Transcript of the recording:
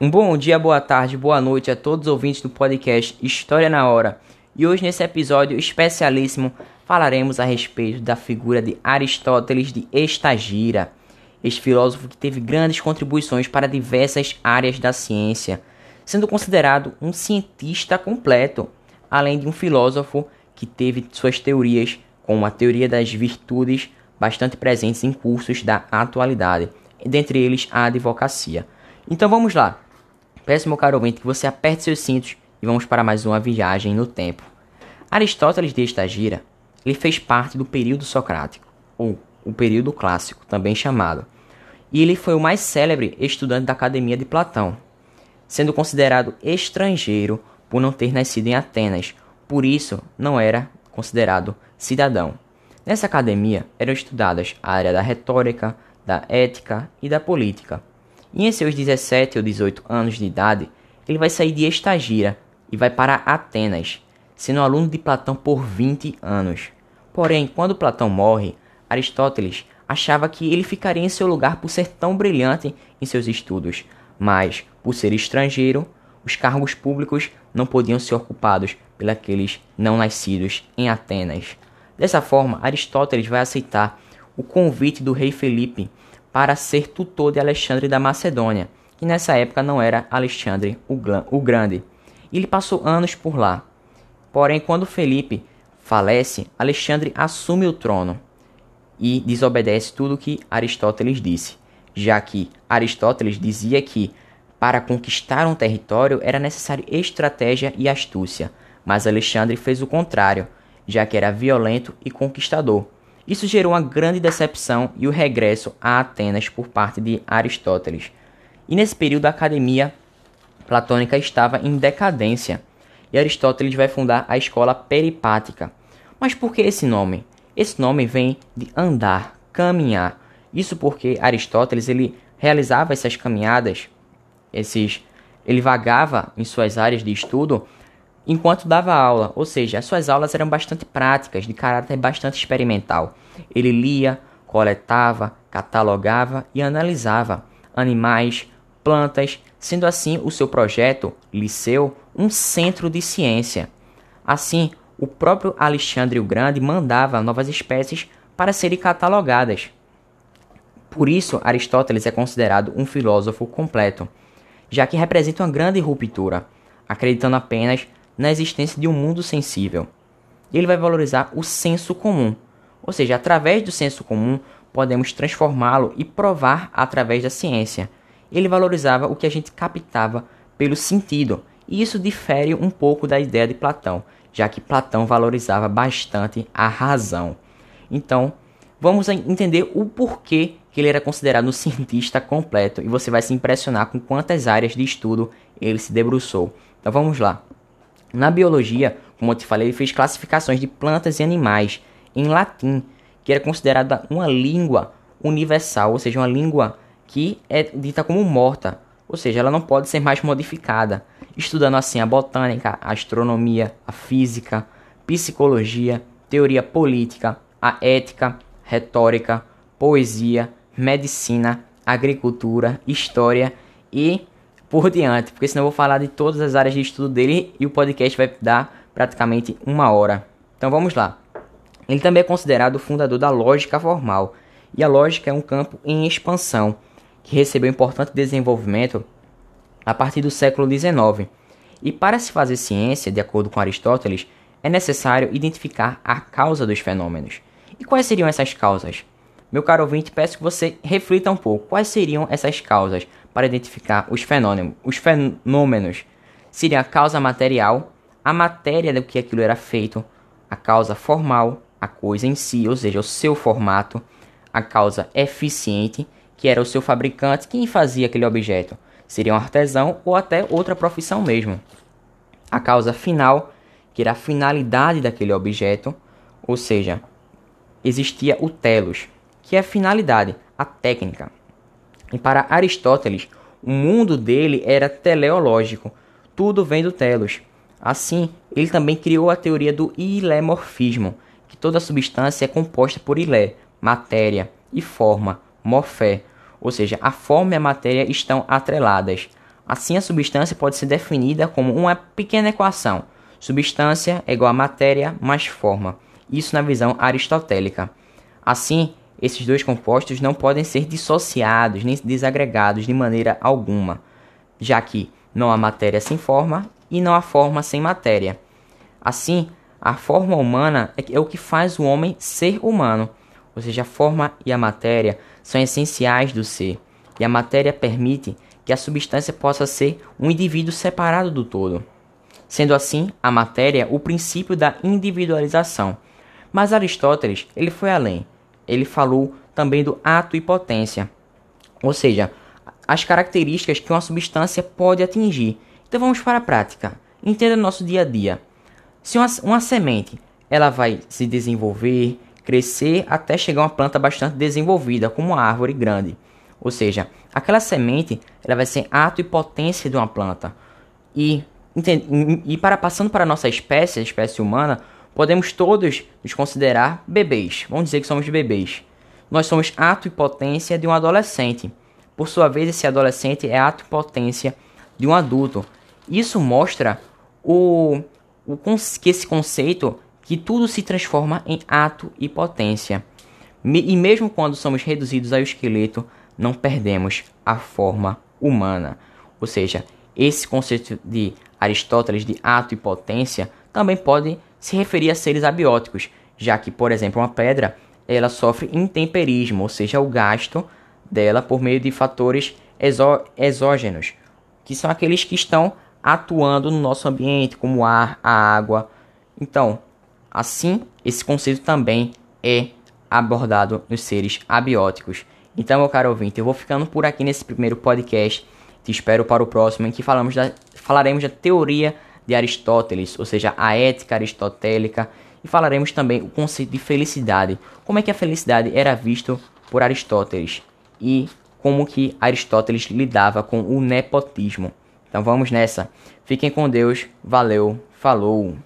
Um bom dia, boa tarde, boa noite a todos os ouvintes do podcast História na Hora. E hoje, nesse episódio especialíssimo, falaremos a respeito da figura de Aristóteles de Estagira, este filósofo que teve grandes contribuições para diversas áreas da ciência, sendo considerado um cientista completo, além de um filósofo que teve suas teorias, como a teoria das virtudes, bastante presentes em cursos da atualidade, dentre eles a advocacia. Então vamos lá. Peço, meu caro ouvinte, que você aperte seus cintos e vamos para mais uma viagem no tempo. Aristóteles de Estagira ele fez parte do período socrático, ou o período clássico, também chamado, e ele foi o mais célebre estudante da Academia de Platão, sendo considerado estrangeiro por não ter nascido em Atenas, por isso não era considerado cidadão. Nessa academia eram estudadas a área da retórica, da ética e da política. E em seus 17 ou 18 anos de idade, ele vai sair de Estagira e vai para Atenas, sendo aluno de Platão por 20 anos. Porém, quando Platão morre, Aristóteles achava que ele ficaria em seu lugar por ser tão brilhante em seus estudos, mas, por ser estrangeiro, os cargos públicos não podiam ser ocupados pelos não nascidos em Atenas. Dessa forma, Aristóteles vai aceitar o convite do rei Felipe para ser tutor de Alexandre da Macedônia, que nessa época não era Alexandre o Grande. Ele passou anos por lá. Porém, quando Felipe falece, Alexandre assume o trono e desobedece tudo o que Aristóteles disse, já que Aristóteles dizia que para conquistar um território era necessário estratégia e astúcia, mas Alexandre fez o contrário, já que era violento e conquistador. Isso gerou uma grande decepção e o regresso a Atenas por parte de Aristóteles. E nesse período a academia platônica estava em decadência, e Aristóteles vai fundar a escola peripática. Mas por que esse nome? Esse nome vem de andar, caminhar. Isso porque Aristóteles ele realizava essas caminhadas, esses ele vagava em suas áreas de estudo enquanto dava aula, ou seja, as suas aulas eram bastante práticas, de caráter bastante experimental. Ele lia, coletava, catalogava e analisava animais, plantas, sendo assim o seu projeto, Liceu, um centro de ciência. Assim, o próprio Alexandre o Grande mandava novas espécies para serem catalogadas. Por isso, Aristóteles é considerado um filósofo completo, já que representa uma grande ruptura, acreditando apenas na existência de um mundo sensível. Ele vai valorizar o senso comum, ou seja, através do senso comum podemos transformá-lo e provar através da ciência. Ele valorizava o que a gente captava pelo sentido, e isso difere um pouco da ideia de Platão, já que Platão valorizava bastante a razão. Então, vamos entender o porquê que ele era considerado um cientista completo e você vai se impressionar com quantas áreas de estudo ele se debruçou. Então vamos lá. Na biologia, como eu te falei, ele fez classificações de plantas e animais em latim, que era considerada uma língua universal, ou seja, uma língua que é dita como morta, ou seja, ela não pode ser mais modificada, estudando assim a botânica, a astronomia, a física, psicologia, teoria política, a ética, retórica, poesia, medicina, agricultura, história e por diante, porque senão eu vou falar de todas as áreas de estudo dele e o podcast vai dar praticamente uma hora. Então vamos lá. Ele também é considerado o fundador da lógica formal, e a lógica é um campo em expansão que recebeu importante desenvolvimento a partir do século XIX. E para se fazer ciência, de acordo com Aristóteles, é necessário identificar a causa dos fenômenos. E quais seriam essas causas? Meu caro ouvinte, peço que você reflita um pouco. Quais seriam essas causas para identificar os fenômenos? Os fenômenos seria a causa material, a matéria do que aquilo era feito, a causa formal, a coisa em si, ou seja, o seu formato, a causa eficiente, que era o seu fabricante, quem fazia aquele objeto. Seria um artesão ou até outra profissão mesmo. A causa final, que era a finalidade daquele objeto, ou seja, existia o telos, que é a finalidade, a técnica. E para Aristóteles, o mundo dele era teleológico, tudo vem do telos. Assim, ele também criou a teoria do ilemorfismo, que toda substância é composta por ilé, matéria, e forma, morfé, ou seja, a forma e a matéria estão atreladas. Assim, a substância pode ser definida como uma pequena equação. Substância é igual a matéria mais forma. Isso na visão aristotélica. Assim, esses dois compostos não podem ser dissociados nem desagregados de maneira alguma, já que não há matéria sem forma e não há forma sem matéria. Assim, a forma humana é o que faz o homem ser humano, ou seja, a forma e a matéria são essenciais do ser, e a matéria permite que a substância possa ser um indivíduo separado do todo. Sendo assim, a matéria o princípio da individualização. Mas Aristóteles, ele foi além. Ele falou também do ato e potência, ou seja, as características que uma substância pode atingir. Então vamos para a prática. Entenda no nosso dia a dia. Se uma, uma semente ela vai se desenvolver, crescer até chegar a uma planta bastante desenvolvida, como uma árvore grande. Ou seja, aquela semente ela vai ser ato e potência de uma planta. E, e para passando para a nossa espécie, a espécie humana, podemos todos nos considerar bebês. Vamos dizer que somos bebês. Nós somos ato e potência de um adolescente. Por sua vez, esse adolescente é ato e potência de um adulto. Isso mostra o, o que esse conceito que tudo se transforma em ato e potência. E mesmo quando somos reduzidos ao esqueleto, não perdemos a forma humana. Ou seja, esse conceito de Aristóteles de ato e potência também pode se referir a seres abióticos, já que, por exemplo, uma pedra ela sofre intemperismo, ou seja, o gasto dela por meio de fatores exó exógenos, que são aqueles que estão atuando no nosso ambiente, como o ar, a água. Então, assim, esse conceito também é abordado nos seres abióticos. Então, meu caro ouvinte, eu vou ficando por aqui nesse primeiro podcast. Te espero para o próximo, em que falamos da, falaremos da teoria de Aristóteles, ou seja, a ética aristotélica, e falaremos também o conceito de felicidade, como é que a felicidade era visto por Aristóteles e como que Aristóteles lidava com o nepotismo. Então vamos nessa. Fiquem com Deus. Valeu. Falou.